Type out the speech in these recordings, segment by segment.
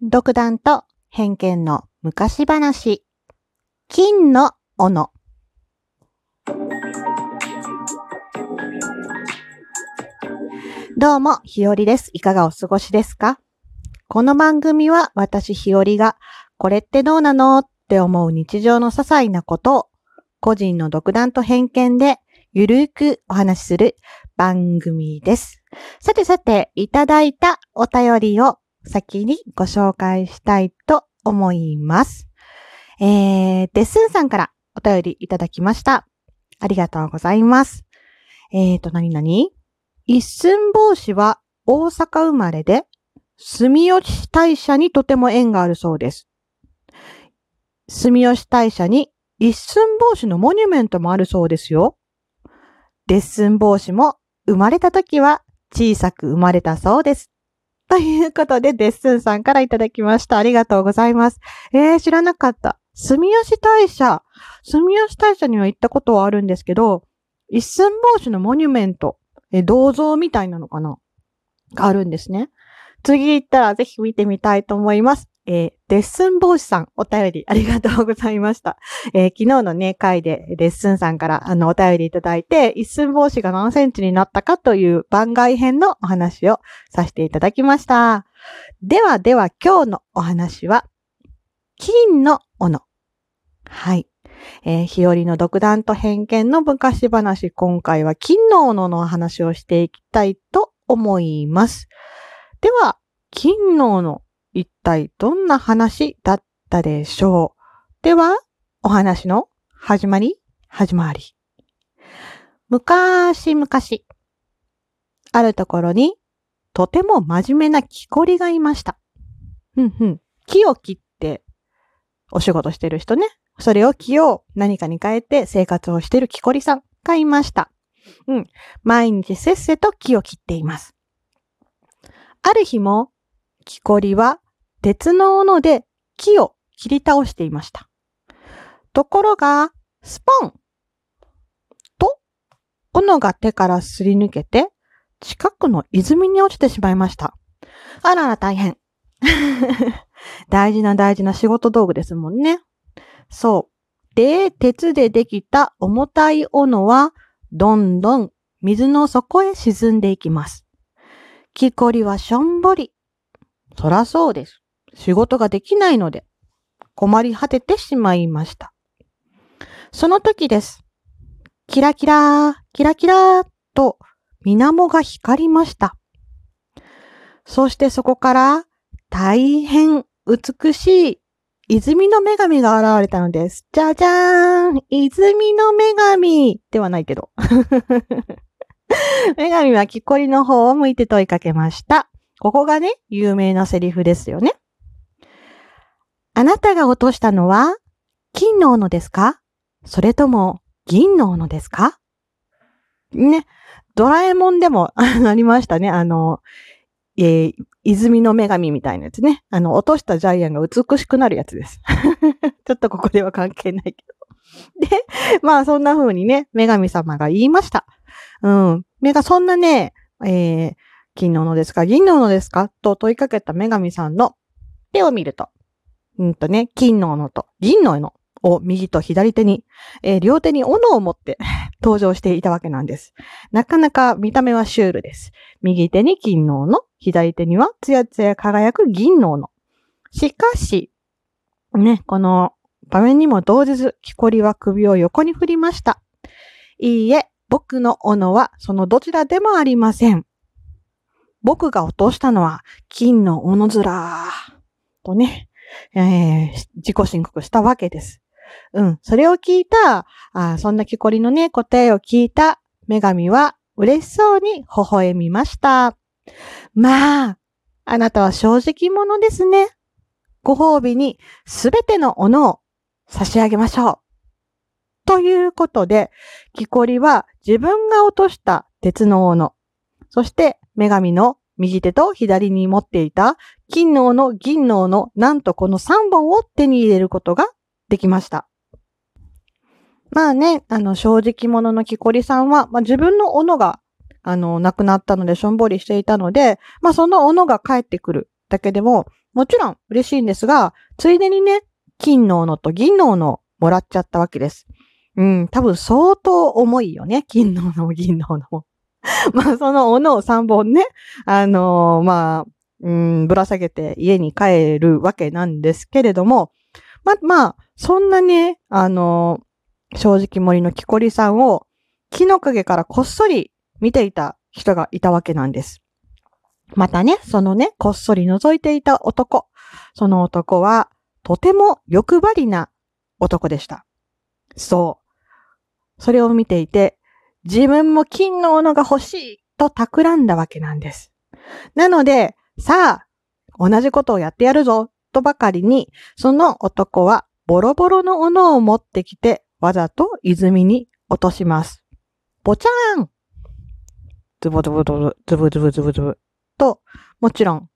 独断と偏見の昔話。金の斧。どうも、ひよりです。いかがお過ごしですか？この番組は私ひよりが、これってどうなのって思う日常の些細なことを、個人の独断と偏見でゆるくお話しする番組です。さてさて、いただいたお便りを先にご紹介したいと思います。えー、デッスンさんからお便りいただきました。ありがとうございます。えーと、なになに一寸法師は大阪生まれで、住吉大社にとても縁があるそうです。住吉大社に一寸法師のモニュメントもあるそうですよ。デッスン帽子も生まれた時は小さく生まれたそうです。ということで、デッスンさんからいただきました。ありがとうございます。えー、知らなかった。住吉大社。住吉大社には行ったことはあるんですけど、一寸法師のモニュメント、え、銅像みたいなのかな？があるんですね。次行ったらぜひ見てみたいと思います。えー、デッスン帽子さん、お便りありがとうございました。えー昨日のね、回でレッスンさんからあのお便りいただいて、一寸法師が何センチになったかという番外編のお話をさせていただきました。ではでは今日のお話は、金の斧。はい。えー日和の独断と偏見の昔話、今回は金の斧のお話をしていきたいと思います。では、金の斧、一体どんな話だったでしょう？では、お話の始まり、始まり。昔々、あるところに、とても真面目な木こりがいました。うんうん。木を切って、お仕事してる人ね。それを木を何かに変えて生活をしてる木こりさんがいました。うん。毎日せっせと木を切っています。ある日も、木こりは鉄の斧で木を切り倒していました。ところが、スポンと、斧が手からすり抜けて、近くの泉に落ちてしまいました。あらら大変。大事な大事な仕事道具ですもんね。そう。で、鉄でできた重たい斧は、どんどん水の底へ沈んでいきます。木こりはしょんぼり。そらそうです。仕事ができないので、困り果ててしまいました。その時です。キラキラー、キラキラーと、水面が光りました。そしてそこから、大変美しい泉の女神が現れたのです。じゃじゃーん泉の女神ではないけど。女神は木こりの方を向いて問いかけました。ここがね、有名なセリフですよね。あなたが落としたのは、金の斧ですか？それとも、銀の斧ですか？ね、ドラえもんでも ありましたね。あの、えー泉の女神みたいなやつね。あの、落としたジャイアンが美しくなるやつです。ちょっとここでは関係ないけど。で、まあそんな風にね、女神様が言いました。うん。目がそんなね、えー、金の斧ですか？銀の斧ですか？と問いかけた女神さんの手を見ると、うんとね、金の斧と銀の斧を右と左手に、えー両手に斧を持って 登場していたわけなんです。なかなか見た目はシュールです。右手に金の斧、左手にはツヤツヤ輝く銀の斧。しかし、ね、この場面にも動じず、木こりは首を横に振りました。いいえ、僕の斧はそのどちらでもありません。僕が落としたのは金の斧面。とね、えー自己申告したわけです。うん。それを聞いた、あそんな木こりのね、答えを聞いた女神は嬉しそうに微笑みました。まあ、あなたは正直者ですね。ご褒美にすべての斧を差し上げましょう。ということで、木こりは自分が落とした鉄の斧、そして女神の右手と左に持っていた金の斧、銀の斧、なんとこの3本を手に入れることができました。まあね、あの、正直者の木こりさんは、まあ自分の斧が、あの、亡くなったのでしょんぼりしていたので、まあその斧が帰ってくるだけでも、もちろん嬉しいんですが、ついでにね、金の斧と銀の斧もらっちゃったわけです。うん、多分相当重いよね。金の斧も銀の斧も。まあ、その斧を3本ね、あのー、まあ、うん、ぶら下げて家に帰るわけなんですけれども、ま、まあ、そんなね、あのー、正直森の木こりさんを木の陰からこっそり見ていた人がいたわけなんです。またね、そのね、こっそり覗いていた男。その男は、とても欲張りな男でした。そう。それを見ていて、自分も金の斧が欲しいと企んだわけなんです。なので、さあ、同じことをやってやるぞ、とばかりに、その男はボロボロの斧を持ってきて、わざと泉に落とします。ぼちゃーんズボズボズボ、ズボズボズボズボ。と、もちろん、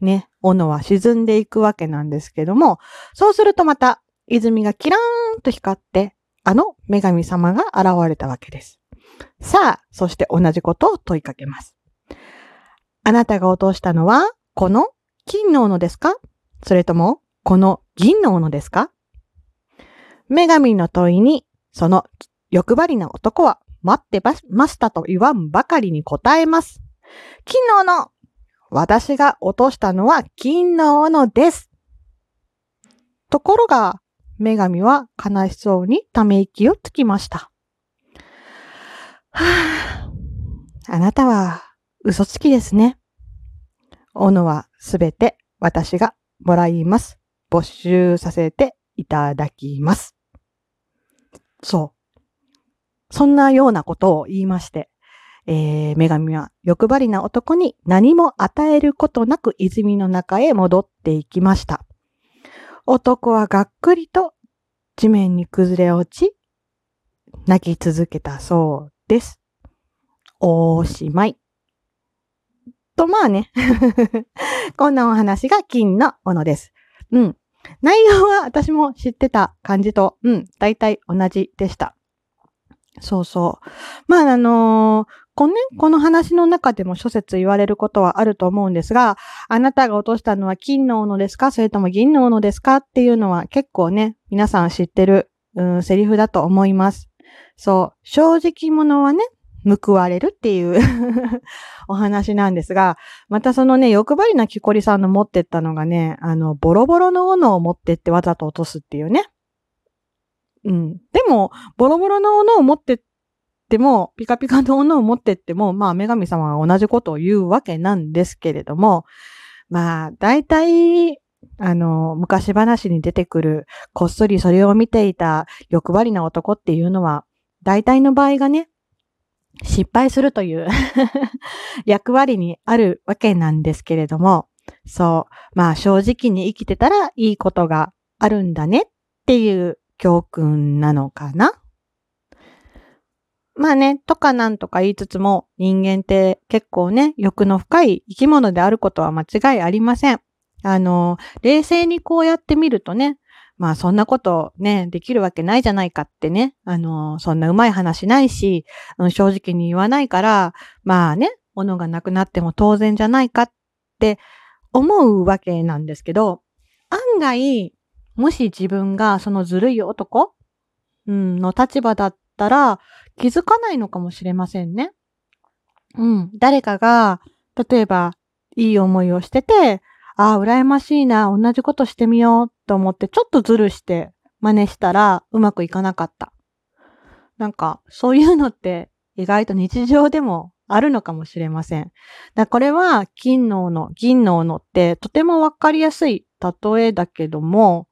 ね、斧は沈んでいくわけなんですけども、そうするとまた、泉がキラーンと光って、あの女神様が現れたわけです。さあ、そして同じことを問いかけます。あなたが落としたのは、この金の斧ですか？それとも、この銀の斧ですか？女神の問いに、その欲張りな男は、待ってましたと言わんばかりに答えます。金の斧私が落としたのは金の斧です。ところが、女神は悲しそうにため息をつきました。はあ、あなたは嘘つきですね。斧はすべて私がもらいます。没収させていただきます。そう。そんなようなことを言いまして、えー、女神は欲張りな男に何も与えることなく泉の中へ戻っていきました。男はがっくりと地面に崩れ落ち、泣き続けたそうです。おしまい。と、まあね。こんなお話が金の斧です。うん。内容は私も知ってた感じと、うん、大体同じでした。そうそう。まあ、あのー、このね、この話の中でも諸説言われることはあると思うんですが、あなたが落としたのは金の斧ですか？それとも銀の斧ですか？っていうのは結構ね、皆さん知ってる、うん、セリフだと思います。そう、正直者はね、報われるっていう お話なんですが、またそのね、欲張りな木こりさんの持ってったのがね、あの、ボロボロの斧を持ってってわざと落とすっていうね。うん。でも、ボロボロの斧を持ってっても、ピカピカの斧を持ってっても、まあ、女神様は同じことを言うわけなんですけれども、まあ、大体、あの、昔話に出てくる、こっそりそれを見ていた欲張りな男っていうのは、大体の場合がね、失敗するという 役割にあるわけなんですけれども、そう、まあ正直に生きてたらいいことがあるんだねっていう教訓なのかなまあね、とかなんとか言いつつも、人間って結構ね、欲の深い生き物であることは間違いありません。あの、冷静にこうやってみるとね、まあそんなことね、できるわけないじゃないかってね、あの、そんなうまい話ないし、うん、正直に言わないから、まあね、物がなくなっても当然じゃないかって思うわけなんですけど、案外、もし自分がそのずるい男、うん、の立場だったら気づかないのかもしれませんね。うん。誰かが、例えば、いい思いをしてて、ああ、羨ましいな、同じことしてみようと思って、ちょっとずるして真似したらうまくいかなかった。なんか、そういうのって意外と日常でもあるのかもしれません。だこれは金の斧、銀の斧ってとてもわかりやすい例えだけども、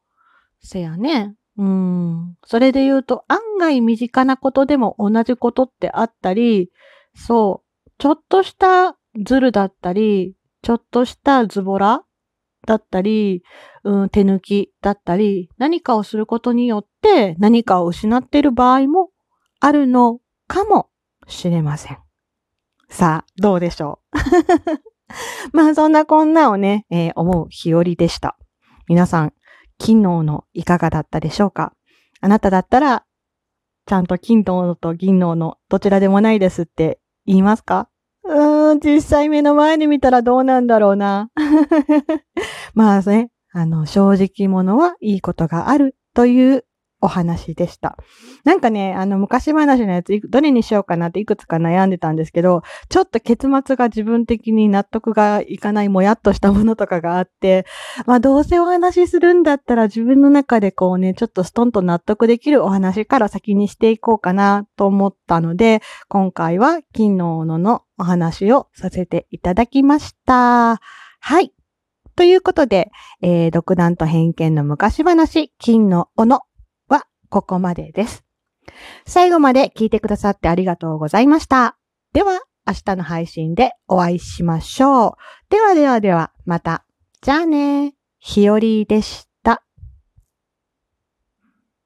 せやね。うん。それで言うと案外身近なことでも同じことってあったり、そう、ちょっとしたズルだったり、ちょっとしたズボラだったり、うん、手抜きだったり、何かをすることによって何かを失っている場合もあるのかもしれません。さあ、どうでしょう？まあ、そんなこんなをね、えー、思う日和でした。皆さん、金のいかがだったでしょうか？あなただったら、ちゃんと金のと銀の斧、どちらでもないですって言いますか？うー実際目の前に見たらどうなんだろうな。まあね、あの、正直者はいいことがあるというお話でした。なんかね、あの、昔話のやつ、どれにしようかなっていくつか悩んでたんですけど、ちょっと結末が自分的に納得がいかないもやっとしたものとかがあって、まあ、どうせお話しするんだったら自分の中でこうね、ちょっとストンと納得できるお話から先にしていこうかなと思ったので、今回は金の斧のお話をさせていただきました。はい。ということで、えー、独断と偏見の昔話、金の斧ここまでです。最後まで聞いてくださってありがとうございました。では、明日の配信でお会いしましょう。ではではでは、また。じゃあね。ひよりでした。